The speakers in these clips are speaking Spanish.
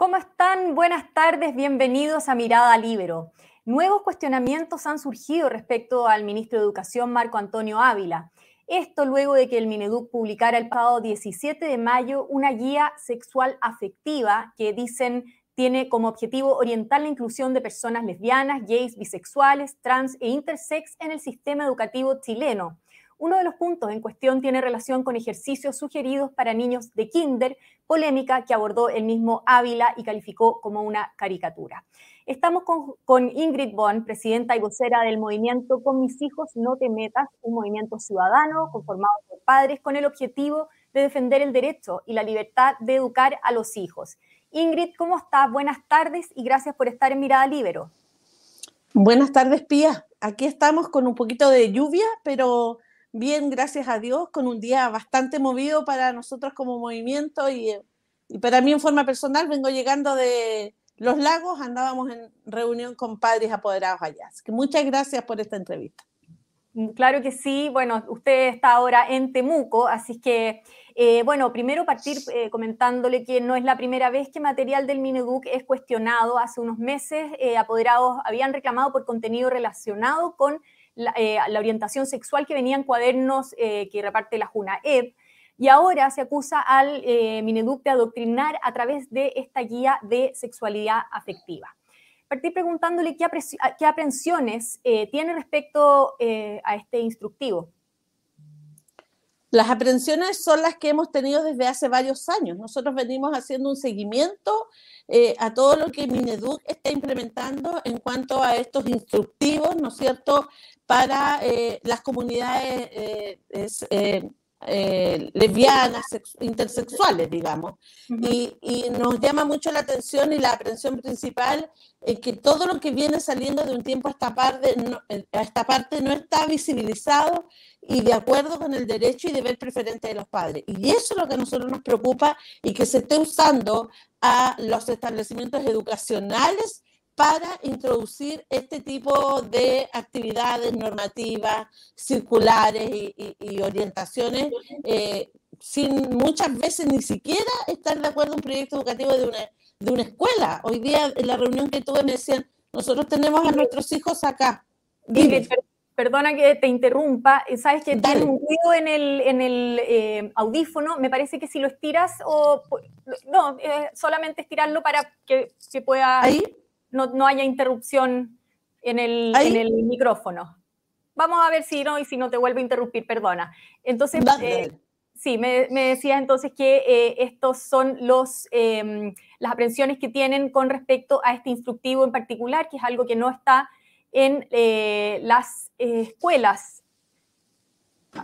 ¿Cómo están? Buenas tardes, bienvenidos a Mirada Libero. Nuevos cuestionamientos han surgido respecto al ministro de Educación, Marco Antonio Ávila. Esto luego de que el Mineduc publicara el pasado 17 de mayo una guía sexual afectiva que dicen tiene como objetivo orientar la inclusión de personas lesbianas, gays, bisexuales, trans e intersex en el sistema educativo chileno. Uno de los puntos en cuestión tiene relación con ejercicios sugeridos para niños de kinder, polémica que abordó el mismo Ávila y calificó como una caricatura. Estamos con, Ingrid Bond, presidenta y vocera del movimiento Con mis hijos no te metas, un movimiento ciudadano conformado por padres con el objetivo de defender el derecho y la libertad de educar a los hijos. Ingrid, ¿cómo estás? Buenas tardes y gracias por estar en Mirada Libero. Buenas tardes, Pía. Aquí estamos con un poquito de lluvia, pero bien, gracias a Dios, con un día bastante movido para nosotros como movimiento y, para mí en forma personal vengo llegando de Los Lagos, andábamos en reunión con padres apoderados allá. Así que muchas gracias por esta entrevista. Mm, claro que sí. Bueno, usted está ahora en Temuco, así que, eh, bueno, primero partir eh, comentándole que no es la primera vez que material del Mineduc es cuestionado. Hace unos meses, eh, apoderados habían reclamado por contenido relacionado con eh, la, orientación sexual que venía en cuadernos eh, que reparte la JUNAEP. Y ahora se acusa al eh, Mineduc de adoctrinar a través de esta guía de sexualidad afectiva. Partí preguntándole qué, qué aprensiones tiene respecto a este instructivo. Las aprensiones son las que hemos tenido desde hace varios años. Nosotros venimos haciendo un seguimiento a todo lo que Mineduc está implementando en cuanto a estos instructivos, ¿no es cierto?, para eh, las comunidades eh, eh, lesbianas, intersexuales, digamos. y, nos llama mucho la atención y la aprehensión principal es que todo lo que viene saliendo de un tiempo a esta, parte no, a esta parte no está visibilizado y de acuerdo con el derecho y deber preferente de los padres. Y eso es lo que a nosotros nos preocupa y que se esté usando a los establecimientos educacionales para introducir este tipo de actividades normativas, circulares y, orientaciones, eh, sin muchas veces ni siquiera estar de acuerdo en un proyecto educativo de una, de una escuela. Hoy día en la reunión que tuve me decían, nosotros tenemos a nuestros hijos acá. perdona que te interrumpa, sabes que tiene un ruido en el, en el eh, audífono, me parece que si lo estiras o no, eh, solamente estirarlo para que se pueda... ¿Ahí? No, haya interrupción en el, en el, micrófono. Vamos a ver si no, y si no te vuelvo a interrumpir, perdona. Entonces, eh, sí, me, me, decías entonces que eh, estos son los, em, las aprensiones que tienen con respecto a este instructivo en particular, que es algo que no está en eh, las escuelas.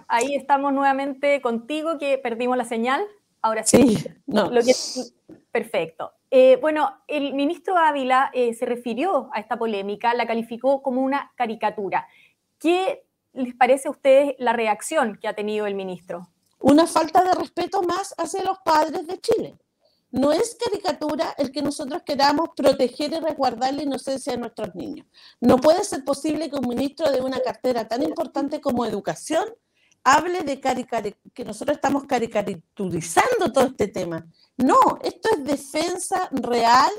Ahí estamos nuevamente contigo, que perdimos la señal. Ahora sí. no. perfecto. Eh, bueno, el ministro Ávila eh, se refirió a esta polémica, la calificó como una caricatura. ¿Qué les parece a ustedes la reacción que ha tenido el ministro? Una falta de respeto más hacia los padres de Chile. No es caricatura el que nosotros queramos proteger y resguardar la inocencia de nuestros niños. No puede ser posible que un ministro de una cartera tan importante como educación hable de que nosotros estamos caricaturizando todo este tema. No, esto es defensa real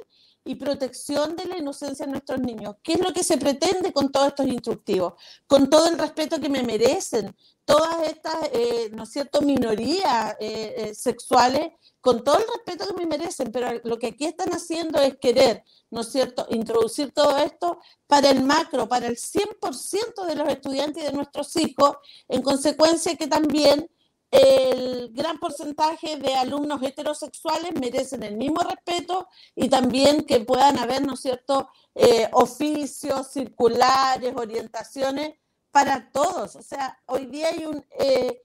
y protección de la inocencia de nuestros niños. ¿Qué es lo que se pretende con todos estos instructivos? Con todo el respeto que me merecen, todas estas, eh, ¿no es cierto?, minorías eh, eh, sexuales, con todo el respeto que me merecen, pero lo que aquí están haciendo es querer, ¿no es cierto?, introducir todo esto para el macro, para el 100% de los estudiantes y de nuestros hijos, en consecuencia que también el gran porcentaje de alumnos heterosexuales merecen el mismo respeto y también que puedan haber, ¿no es cierto?, eh, oficios, circulares, orientaciones para todos. O sea, hoy día hay un, eh,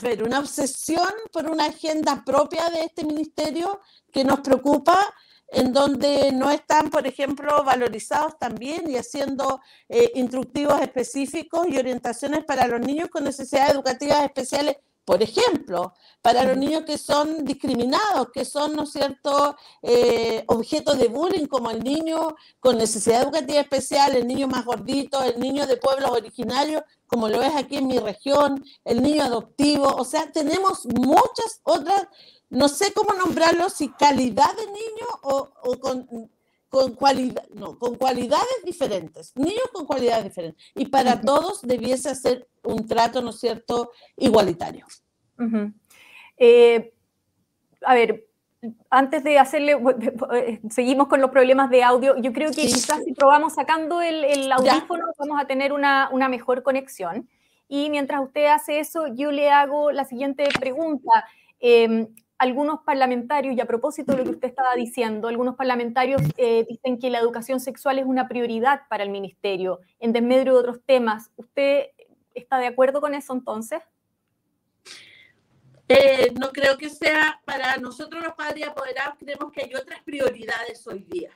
ver, una obsesión por una agenda propia de este ministerio que nos preocupa en donde no están, por ejemplo, valorizados también y haciendo eh, instructivos específicos y orientaciones para los niños con necesidades educativas especiales por ejemplo, para los niños que son discriminados, que son, ¿no es cierto?, eh, objetos de bullying, como el niño con necesidad educativa especial, el niño más gordito, el niño de pueblos originarios, como lo es aquí en mi región, el niño adoptivo, o sea, tenemos muchas otras no sé cómo nombrarlo, si calidad de niño o, con, con, cualidad, no, con cualidades diferentes, niños con cualidades diferentes. Y para todos debiese ser un trato, ¿no es cierto?, igualitario. Eh, a ver, antes de hacerle, seguimos con los problemas de audio. Yo creo que quizás si probamos sacando el, audífono vamos a tener una, mejor conexión. Y mientras usted hace eso, yo le hago la siguiente pregunta. Em, algunos parlamentarios, y a propósito de lo que usted estaba diciendo, algunos parlamentarios eh, dicen que la educación sexual es una prioridad para el ministerio, en desmedro de otros temas. ¿Usted está de acuerdo con eso entonces? Eh, no creo que sea para nosotros los padres apoderados, creemos que hay otras prioridades hoy día.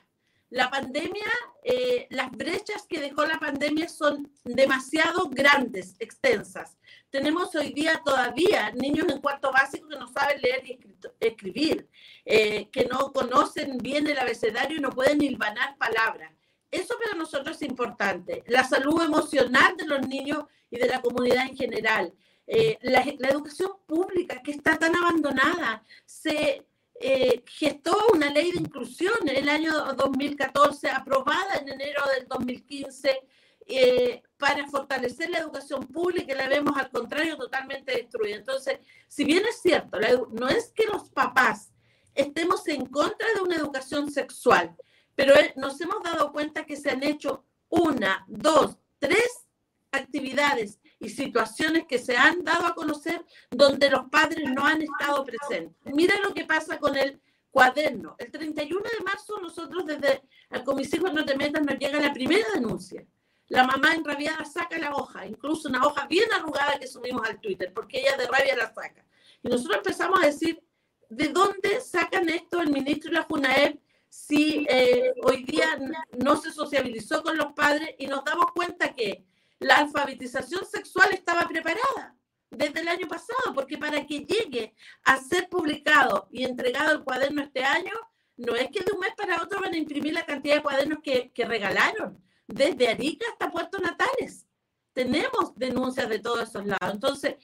La pandemia, eh, las brechas que dejó la pandemia son demasiado grandes, extensas. Tenemos hoy día todavía niños en cuarto básico que no saben leer y escribir, eh, que no conocen bien el abecedario y no pueden hilvanar palabras. Eso para nosotros es importante. La salud emocional de los niños y de la comunidad en general. Eh, la, educación pública que está tan abandonada. Se eh, gestó una ley de inclusión en el año 2014, aprobada en enero del 2015, eh, para fortalecer la educación pública y la vemos al contrario totalmente destruida. Entonces, si bien es cierto, no es que los papás estemos en contra de una educación sexual, pero nos hemos dado cuenta que se han hecho una, dos, tres actividades y situaciones que se han dado a conocer donde los padres no han estado presentes. Mira lo que pasa con el cuaderno. El 31 de marzo nosotros desde el Comisión No Te Metas nos llega la primera denuncia. La mamá enrabiada saca la hoja, incluso una hoja bien arrugada que subimos al Twitter, porque ella de rabia la saca. Y nosotros empezamos a decir, ¿de dónde sacan esto el ministro y la JUNAEP si eh, hoy día no se sociabilizó con los padres y nos damos cuenta que la alfabetización sexual estaba preparada desde el año pasado, porque para que llegue a ser publicado y entregado el cuaderno este año, no es que de un mes para otro van a imprimir la cantidad de cuadernos que, regalaron, desde Arica hasta Puerto Natales. Tenemos denuncias de todos esos lados. Entonces,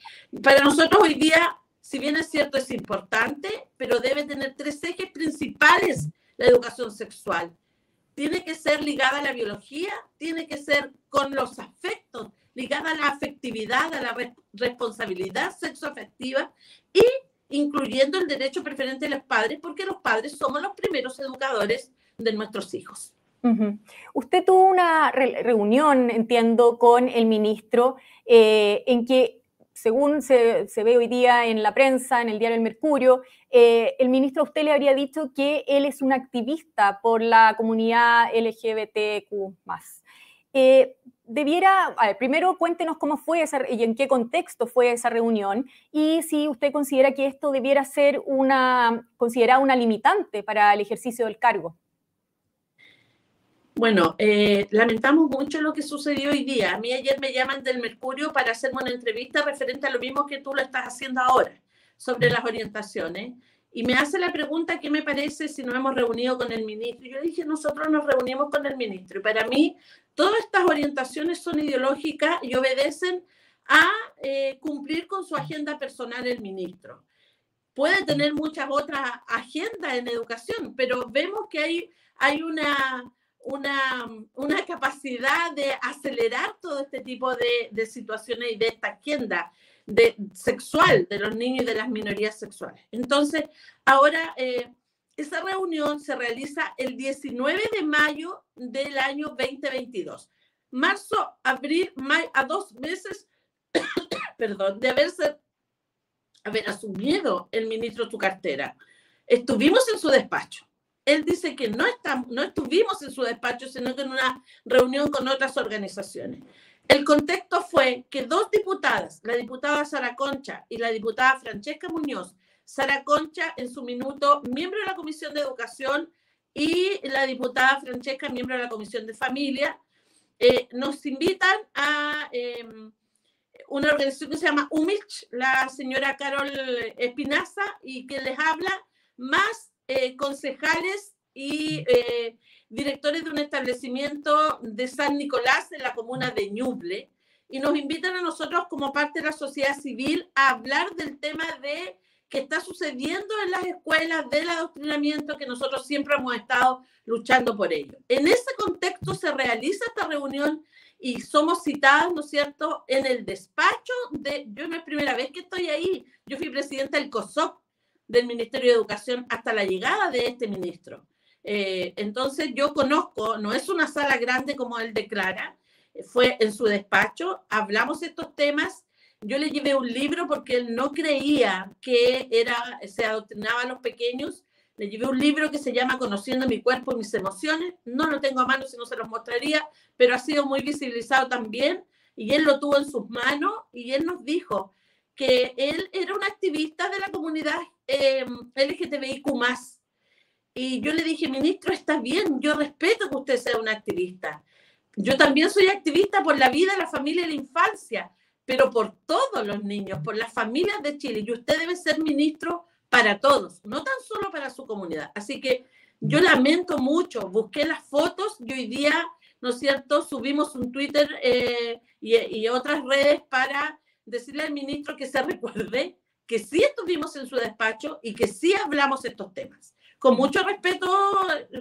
para nosotros hoy día, si bien es cierto, es importante, pero debe tener tres ejes principales la educación sexual tiene que ser ligada a la biología, tiene que ser con los afectos, ligada a la afectividad, a la responsabilidad sexoafectiva y incluyendo el derecho preferente de los padres, porque los padres somos los primeros educadores de nuestros hijos. Usted tuvo una reunión, entiendo, con el ministro eh, en que según se, ve hoy día en la prensa, en el diario El Mercurio, eh, el ministro a usted le habría dicho que él es un activista por la comunidad LGBTQ. Eh, debiera, primero cuéntenos cómo fue esa, y en qué contexto fue esa reunión y si usted considera que esto debiera ser una, considerada una limitante para el ejercicio del cargo. Bueno, eh, lamentamos mucho lo que sucedió hoy día. A mí ayer me llaman del Mercurio para hacerme una entrevista referente a lo mismo que tú lo estás haciendo ahora, sobre las orientaciones. Y me hace la pregunta, ¿qué me parece si nos hemos reunido con el ministro? Yo dije, nosotros nos reunimos con el ministro. Y para mí, todas estas orientaciones son ideológicas y obedecen a eh, cumplir con su agenda personal el ministro. Puede tener muchas otras agendas en educación, pero vemos que hay, hay una una, una, capacidad de acelerar todo este tipo de, de, situaciones y de esta agenda de, sexual de los niños y de las minorías sexuales. Entonces, ahora eh, esa reunión se realiza el 19 de mayo del año 2022. Marzo, abril, mayo, a dos meses, perdón, de haberse, haber asumido el ministro su cartera. Estuvimos en su despacho él dice que no, estamos, no estuvimos en su despacho, sino que en una reunión con otras organizaciones. El contexto fue que dos diputadas, la diputada Sara Concha y la diputada Francesca Muñoz, Sara Concha en su minuto miembro de la Comisión de Educación y la diputada Francesca miembro de la Comisión de Familia, eh, nos invitan a em, una organización que se llama UMILCH, la señora Carol Espinaza, y que les habla más eh, concejales y eh, directores de un establecimiento de San Nicolás en la comuna de Ñuble y nos invitan a nosotros como parte de la sociedad civil a hablar del tema de que está sucediendo en las escuelas del adoctrinamiento que nosotros siempre hemos estado luchando por ello. En ese contexto se realiza esta reunión y somos citadas, ¿no es cierto?, en el despacho de, yo no es primera vez que estoy ahí, yo fui presidenta del COSOC del Ministerio de Educación hasta la llegada de este ministro. Eh, entonces yo conozco, no es una sala grande como él declara, fue en su despacho, hablamos estos temas, yo le llevé un libro porque él no creía que era, se adoctrinaba a los pequeños, le llevé un libro que se llama Conociendo mi cuerpo y mis emociones, no lo tengo a mano si no se los mostraría, pero ha sido muy visibilizado también y él lo tuvo en sus manos y él nos dijo que él era un activista de la comunidad eh, LGTBIQ y yo le dije, ministro, está bien, yo respeto que usted sea un activista. Yo también soy activista por la vida, la familia y la infancia, pero por todos los niños, por las familias de Chile. Y usted debe ser ministro para todos, no tan solo para su comunidad. Así que yo lamento mucho, busqué las fotos y hoy día, ¿no es cierto?, subimos un Twitter eh, y, y otras redes para decirle al ministro que se recuerde que sí estuvimos en su despacho y que sí hablamos estos temas con mucho respeto,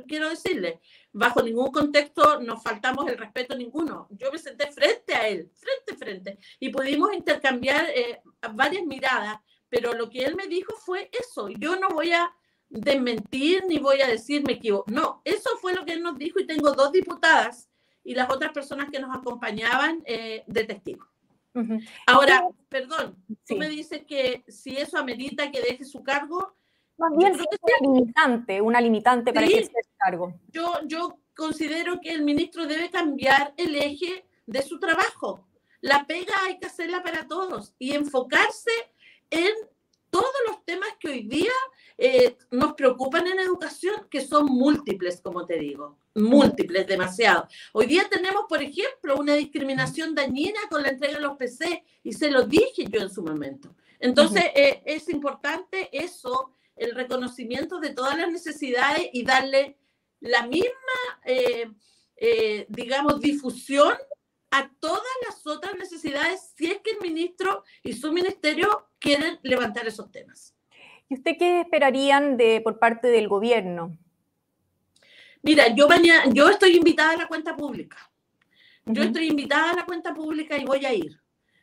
quiero decirle, bajo ningún contexto nos faltamos el respeto ninguno. Yo me senté frente a él, frente a frente, y pudimos intercambiar eh, varias miradas, pero lo que él me dijo fue eso. Yo no voy a desmentir ni voy a decir me equivoco. No, eso fue lo que él nos dijo y tengo dos diputadas y las otras personas que nos acompañaban eh, de testigos. Ahora, perdón, tú me dices que si eso amerita que deje su cargo, más bien una limitante, una limitante para ejercer el cargo. Yo, yo considero que el ministro debe cambiar el eje de su trabajo. La pega hay que hacerla para todos y enfocarse en todos los temas que hoy día eh, nos preocupan en educación, que son múltiples, como te digo, múltiples, demasiado. Hoy día tenemos, por ejemplo, una discriminación dañina con la entrega de los PC y se lo dije yo en su momento. Entonces, eh, es importante eso el reconocimiento de todas las necesidades y darle la misma, eh, eh, digamos, difusión a todas las otras necesidades si es que el ministro y su ministerio quieren levantar esos temas. ¿Y usted qué esperarían de, por parte del gobierno? Mira, yo, yo estoy invitada a la cuenta pública. Yo estoy invitada a la cuenta pública y voy a ir,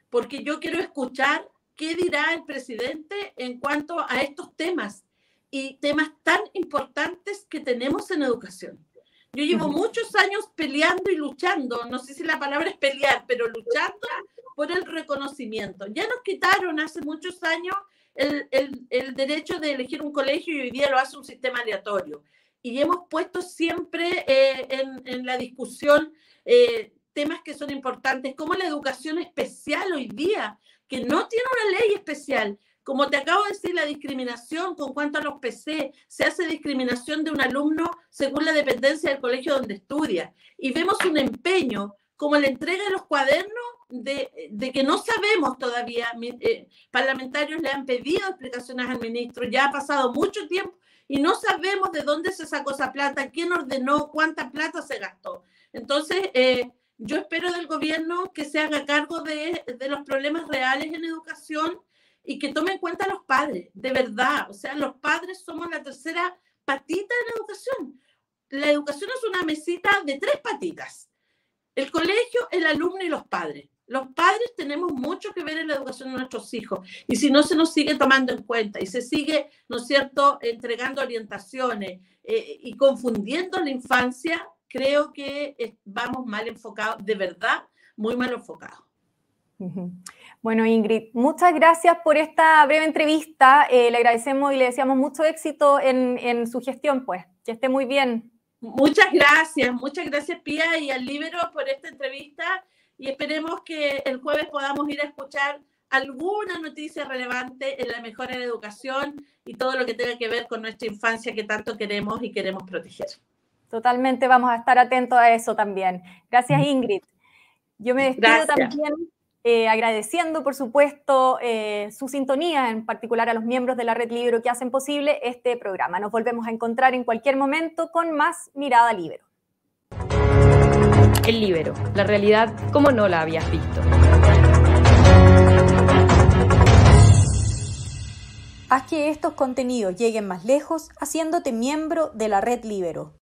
porque yo quiero escuchar qué dirá el presidente en cuanto a estos temas y temas tan importantes que tenemos en educación. Yo llevo muchos años peleando y luchando, no sé si la palabra es pelear, pero luchando por el reconocimiento. Ya nos quitaron hace muchos años el, el, derecho de elegir un colegio y hoy día lo hace un sistema aleatorio. Y hemos puesto siempre eh, en, en, la discusión eh, temas que son importantes, como la educación especial hoy día, que no tiene una ley especial. Como te acabo de decir, la discriminación con cuanto a los PC, se hace discriminación de un alumno según la dependencia del colegio donde estudia. Y vemos un empeño, como la entrega de los cuadernos, de, de que no sabemos todavía. Eh, parlamentarios le han pedido explicaciones al ministro, ya ha pasado mucho tiempo y no sabemos de dónde se sacó esa plata, quién ordenó, cuánta plata se gastó. Entonces, eh, yo espero del gobierno que se haga cargo de, de, los problemas reales en educación y que tome en cuenta a los padres, de verdad. O sea, los padres somos la tercera patita de la educación. La educación es una mesita de tres patitas. El colegio, el alumno y los padres. Los padres tenemos mucho que ver en la educación de nuestros hijos y si no se nos sigue tomando en cuenta y se sigue, ¿no es cierto?, entregando orientaciones eh, y confundiendo la infancia, creo que vamos mal enfocados, de verdad, muy mal enfocados. Bueno, Ingrid, muchas gracias por esta breve entrevista. Eh, le agradecemos y le deseamos mucho éxito en, su gestión, pues. Que esté muy bien. Muchas gracias, muchas gracias, Pía, y al Libero por esta entrevista. Y esperemos que el jueves podamos ir a escuchar alguna noticia relevante en la mejora de educación y todo lo que tenga que ver con nuestra infancia que tanto queremos y queremos proteger. Totalmente, vamos a estar atentos a eso también. Gracias, Ingrid. Yo me despido también eh, agradeciendo, por supuesto, eh, su sintonía, en particular a los miembros de la Red Libro que hacen posible este programa. Nos volvemos a encontrar en cualquier momento con más Mirada Libero. El Libero, la realidad como no la habías visto. Haz que estos contenidos lleguen más lejos haciéndote miembro de la red Libero.